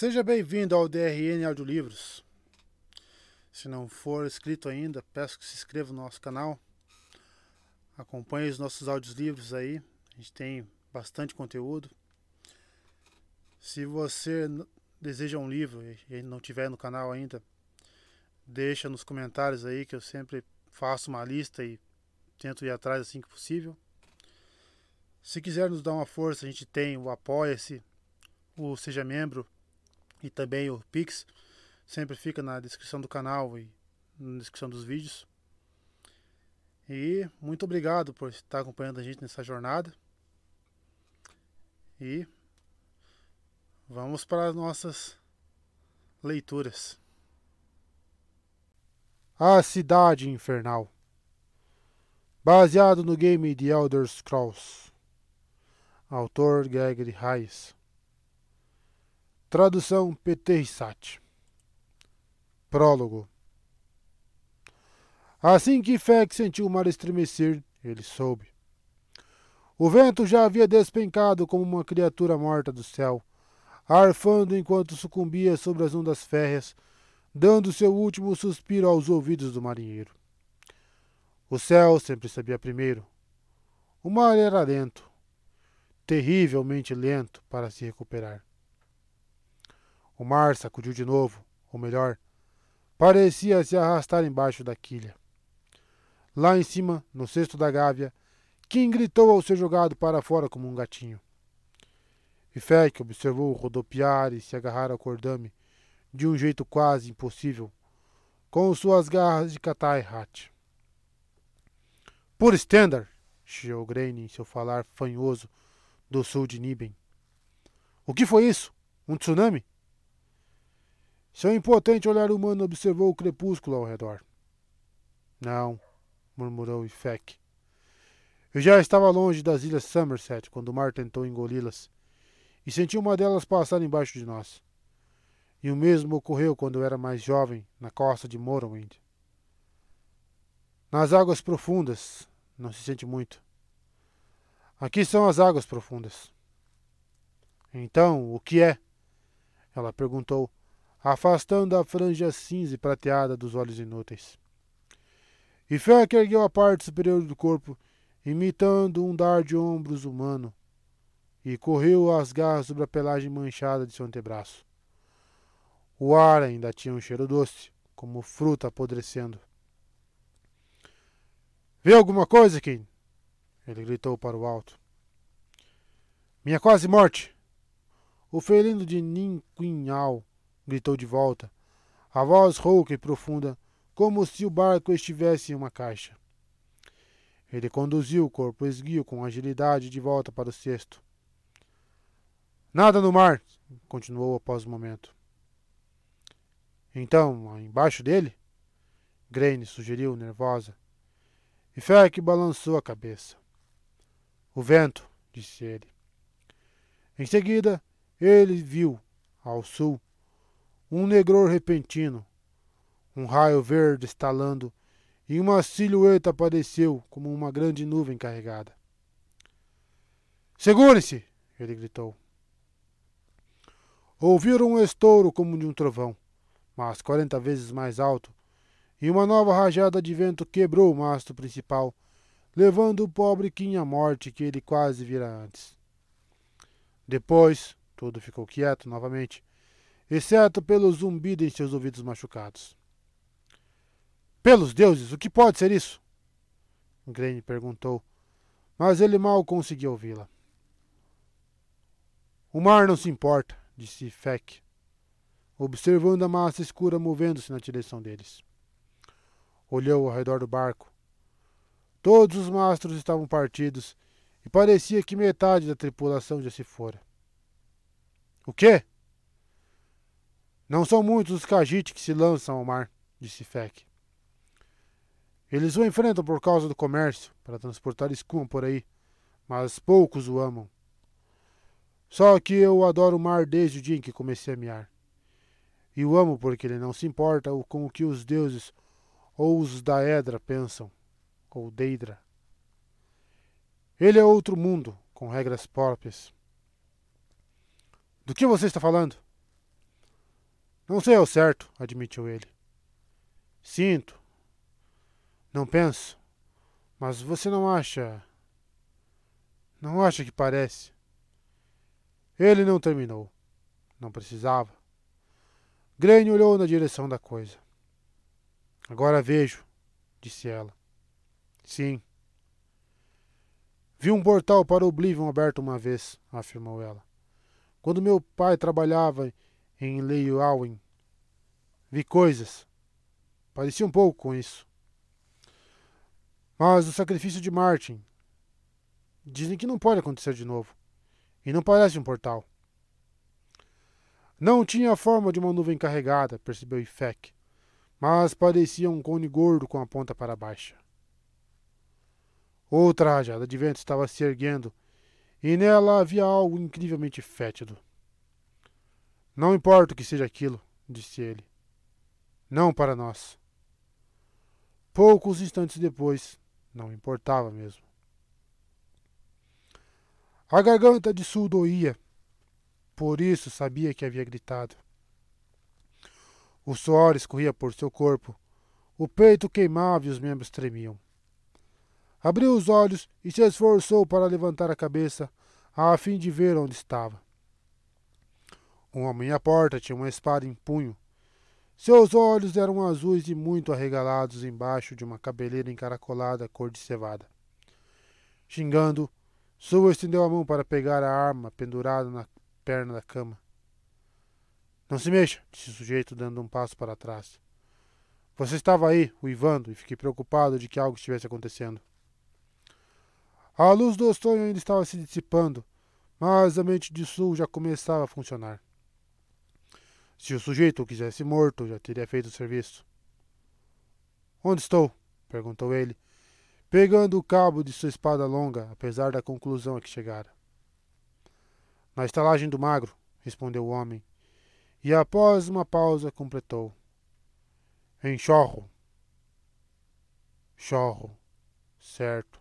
Seja bem-vindo ao DRN Audiolivros. Se não for inscrito ainda, peço que se inscreva no nosso canal. Acompanhe os nossos audiolivros aí. A gente tem bastante conteúdo. Se você deseja um livro e não tiver no canal ainda, deixa nos comentários aí que eu sempre faço uma lista e tento ir atrás assim que possível. Se quiser nos dar uma força, a gente tem o Apoia-se, o Seja Membro e também o Pix. Sempre fica na descrição do canal e na descrição dos vídeos. E muito obrigado por estar acompanhando a gente nessa jornada. E vamos para as nossas leituras. A Cidade Infernal Baseado no game The Elder Scrolls Autor Gregory Hayes Tradução PT Rissati Prólogo Assim que Feck sentiu o mar estremecer, ele soube. O vento já havia despencado como uma criatura morta do céu, arfando enquanto sucumbia sobre as ondas férreas, dando seu último suspiro aos ouvidos do marinheiro. O céu sempre sabia primeiro. O mar era lento, terrivelmente lento para se recuperar. O mar sacudiu de novo, ou melhor, parecia se arrastar embaixo da quilha. Lá em cima, no cesto da gávea, Kim gritou ao ser jogado para fora como um gatinho. E Feck observou rodopiar e se agarrar ao cordame de um jeito quase impossível, com suas garras de Katai Hat. Por Stender, chiou Grain em seu falar fanhoso do sul de Niben. O que foi isso? Um tsunami? Seu impotente olhar humano observou o crepúsculo ao redor. Não, murmurou Ifek. Eu já estava longe das ilhas Somerset quando o mar tentou engoli-las, e senti uma delas passar embaixo de nós. E o mesmo ocorreu quando eu era mais jovem, na costa de Morrowind. Nas águas profundas, não se sente muito. Aqui são as águas profundas. Então, o que é? Ela perguntou, afastando a franja cinza e prateada dos olhos inúteis. E ergueu a parte superior do corpo, imitando um dar de ombros humano, e correu as garras sobre a pelagem manchada de seu antebraço. O ar ainda tinha um cheiro doce, como fruta apodrecendo. Vê alguma coisa, Kim? Ele gritou para o alto. Minha quase morte! O felino de Ninquinhal gritou de volta, a voz rouca e profunda, como se o barco estivesse em uma caixa. Ele conduziu o corpo esguio com agilidade de volta para o cesto. Nada no mar, continuou após um momento. Então, embaixo dele? Graine sugeriu, nervosa. E Feck balançou a cabeça. O vento, disse ele. Em seguida, ele viu, ao sul, um negror repentino, um raio verde estalando, e uma silhueta apareceu como uma grande nuvem carregada. Segure-se! ele gritou. Ouviram um estouro como de um trovão mas quarenta vezes mais alto, e uma nova rajada de vento quebrou o mastro principal, levando o pobre Kim à morte que ele quase vira antes. Depois, tudo ficou quieto novamente, exceto pelo zumbido em seus ouvidos machucados. Pelos deuses, o que pode ser isso? Grane perguntou, mas ele mal conseguia ouvi-la. O mar não se importa, disse Feck observando a massa escura movendo-se na direção deles. Olhou ao redor do barco. Todos os mastros estavam partidos e parecia que metade da tripulação já se fora. O quê? Não são muitos os Khajiit que se lançam ao mar, disse Feck. Eles o enfrentam por causa do comércio, para transportar escuma por aí, mas poucos o amam. Só que eu adoro o mar desde o dia em que comecei a miar. E o amo porque ele não se importa com o que os deuses ou os Daedra pensam, ou Deidra. Ele é outro mundo, com regras próprias. Do que você está falando? Não sei ao certo, admitiu ele. Sinto. Não penso. Mas você não acha. Não acha que parece? Ele não terminou. Não precisava. Granny olhou na direção da coisa. Agora vejo, disse ela. Sim. Vi um portal para o Oblivion aberto uma vez, afirmou ela. Quando meu pai trabalhava em Leyowin, vi coisas. Parecia um pouco com isso. Mas o sacrifício de Martin. Dizem que não pode acontecer de novo. E não parece um portal. Não tinha a forma de uma nuvem carregada, percebeu Ifek, mas parecia um cone gordo com a ponta para baixo. Outra rajada de vento estava se erguendo, e nela havia algo incrivelmente fétido. Não importa o que seja aquilo, disse ele. Não para nós. Poucos instantes depois, não importava mesmo. A garganta de Sul doía por isso sabia que havia gritado. O suor escorria por seu corpo, o peito queimava e os membros tremiam. Abriu os olhos e se esforçou para levantar a cabeça, a fim de ver onde estava. Um homem à porta tinha uma espada em punho. Seus olhos eram azuis e muito arregalados embaixo de uma cabeleira encaracolada cor de cevada. Xingando, Sua estendeu a mão para pegar a arma pendurada na perna da cama. Não se mexa, disse o sujeito, dando um passo para trás. Você estava aí, uivando, e fiquei preocupado de que algo estivesse acontecendo. A luz do sonho ainda estava se dissipando, mas a mente de Sul já começava a funcionar. Se o sujeito o quisesse morto, já teria feito o serviço. Onde estou? perguntou ele, pegando o cabo de sua espada longa, apesar da conclusão a que chegara. Na estalagem do magro, respondeu o homem, e após uma pausa completou. Em chorro. Chorro. Certo.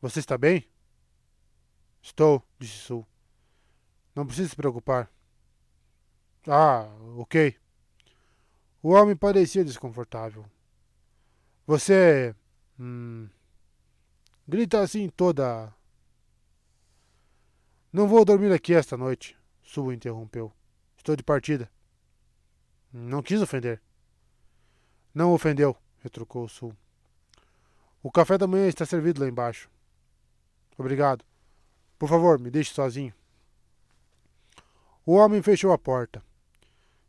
Você está bem? Estou, disse Sul. Não precisa se preocupar. Ah, ok. O homem parecia desconfortável. Você. Hum, grita assim toda não vou dormir aqui esta noite, Su interrompeu. Estou de partida. Não quis ofender. Não ofendeu, retrucou Su. O café da manhã está servido lá embaixo. Obrigado. Por favor, me deixe sozinho. O homem fechou a porta.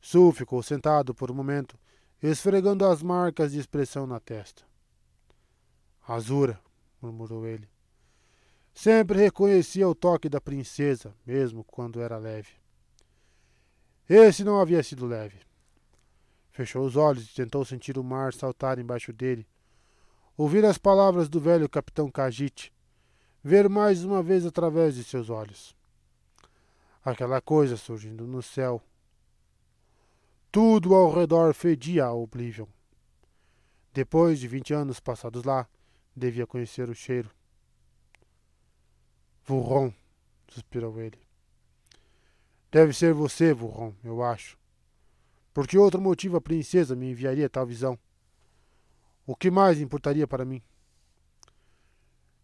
Su ficou sentado por um momento, esfregando as marcas de expressão na testa. Azura, murmurou ele. Sempre reconhecia o toque da princesa, mesmo quando era leve. Esse não havia sido leve. Fechou os olhos e tentou sentir o mar saltar embaixo dele. Ouvir as palavras do velho capitão Kajit. Ver mais uma vez através de seus olhos. Aquela coisa surgindo no céu. Tudo ao redor fedia a Oblivion. Depois de vinte anos passados lá, devia conhecer o cheiro. Vurron, suspirou ele. Deve ser você, Vurron, eu acho. Por que outro motivo a princesa me enviaria tal visão? O que mais importaria para mim?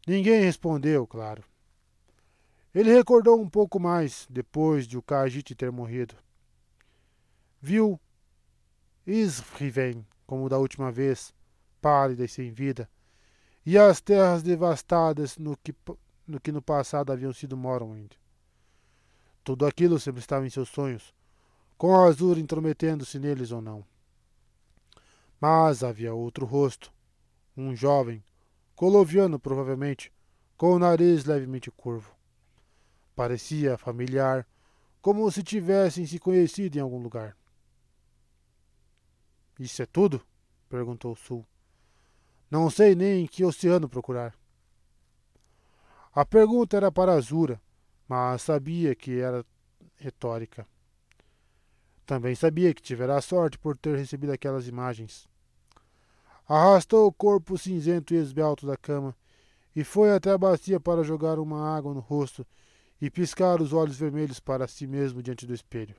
Ninguém respondeu, claro. Ele recordou um pouco mais depois de o Kajit ter morrido. Viu Isriven, como da última vez, pálida e sem vida, e as terras devastadas no que no que no passado haviam sido Morrowind. Tudo aquilo sempre estava em seus sonhos, com a Azur intrometendo-se neles ou não. Mas havia outro rosto, um jovem, coloviano provavelmente, com o nariz levemente curvo. Parecia familiar, como se tivessem se conhecido em algum lugar. Isso é tudo? perguntou Sul. Não sei nem em que oceano procurar. A pergunta era para Azura, mas sabia que era retórica. Também sabia que tivera sorte por ter recebido aquelas imagens. Arrastou o corpo cinzento e esbelto da cama e foi até a bacia para jogar uma água no rosto e piscar os olhos vermelhos para si mesmo diante do espelho.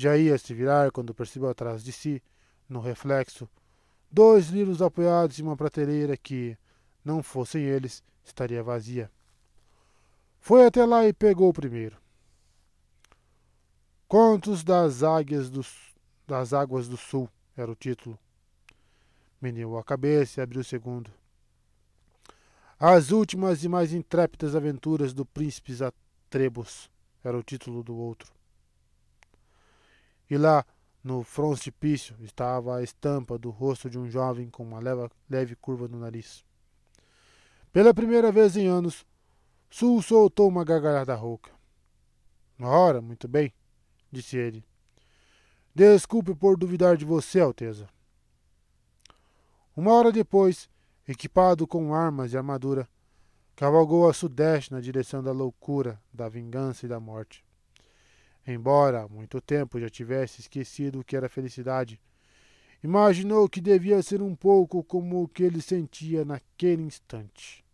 Já ia se virar quando percebeu atrás de si, no reflexo, dois livros apoiados em uma prateleira que, não fossem eles, estaria vazia. Foi até lá e pegou o primeiro. Contos das Águias do, das Águas do Sul era o título. Meneou a cabeça e abriu o segundo. As últimas e mais intrépidas aventuras do príncipe Zatrebos era o título do outro. E lá, no frontispício, estava a estampa do rosto de um jovem com uma leve, leve curva no nariz. Pela primeira vez em anos, Sul soltou uma gargalhada rouca. Ora, muito bem, disse ele. Desculpe por duvidar de você, Alteza. Uma hora depois, equipado com armas e armadura, cavalgou a sudeste na direção da loucura, da vingança e da morte. Embora há muito tempo já tivesse esquecido o que era felicidade, imaginou que devia ser um pouco como o que ele sentia naquele instante.